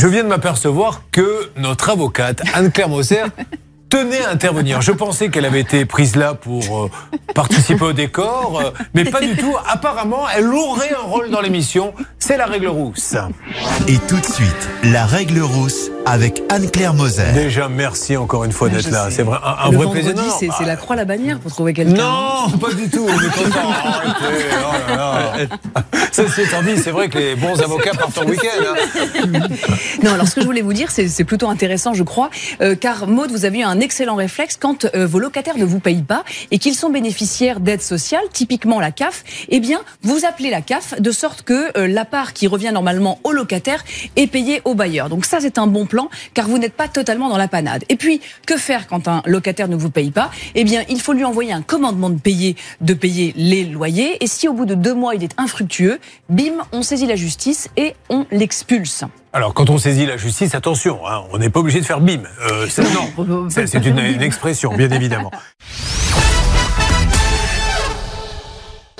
je viens de m'apercevoir que notre avocate, Anne-Claire Moser, tenait à intervenir. Je pensais qu'elle avait été prise là pour euh, participer au décor, euh, mais pas du tout. Apparemment, elle aurait un rôle dans l'émission. C'est la règle rousse. Et tout de suite, la règle rousse avec Anne-Claire Moser. Déjà, merci encore une fois d'être là. C'est vrai, un, un Le vrai plaisir. Non, c'est la croix la bannière pour trouver quelqu'un. Non, pas du tout. On est content. Arrêtez. Oh là là. Ceci étant dit, c'est vrai que les bons avocats partent en week-end. hein. Non, alors ce que je voulais vous dire, c'est c'est plutôt intéressant, je crois, euh, car Maud, vous avez eu un excellent réflexe quand euh, vos locataires ne vous payent pas et qu'ils sont bénéficiaires d'aide sociale, typiquement la CAF. Eh bien, vous appelez la CAF de sorte que euh, la part qui revient normalement au locataire est payée au bailleur. Donc ça, c'est un bon plan, car vous n'êtes pas totalement dans la panade. Et puis, que faire quand un locataire ne vous paye pas? Eh bien, il faut lui envoyer un commandement de payer, de payer les loyers. Et si au bout de deux mois il est infructueux, bim, on saisit la justice et on l'expulse. Alors, quand on saisit la justice, attention, hein, on n'est pas obligé de faire bim. Euh, c'est- une expression, bien évidemment.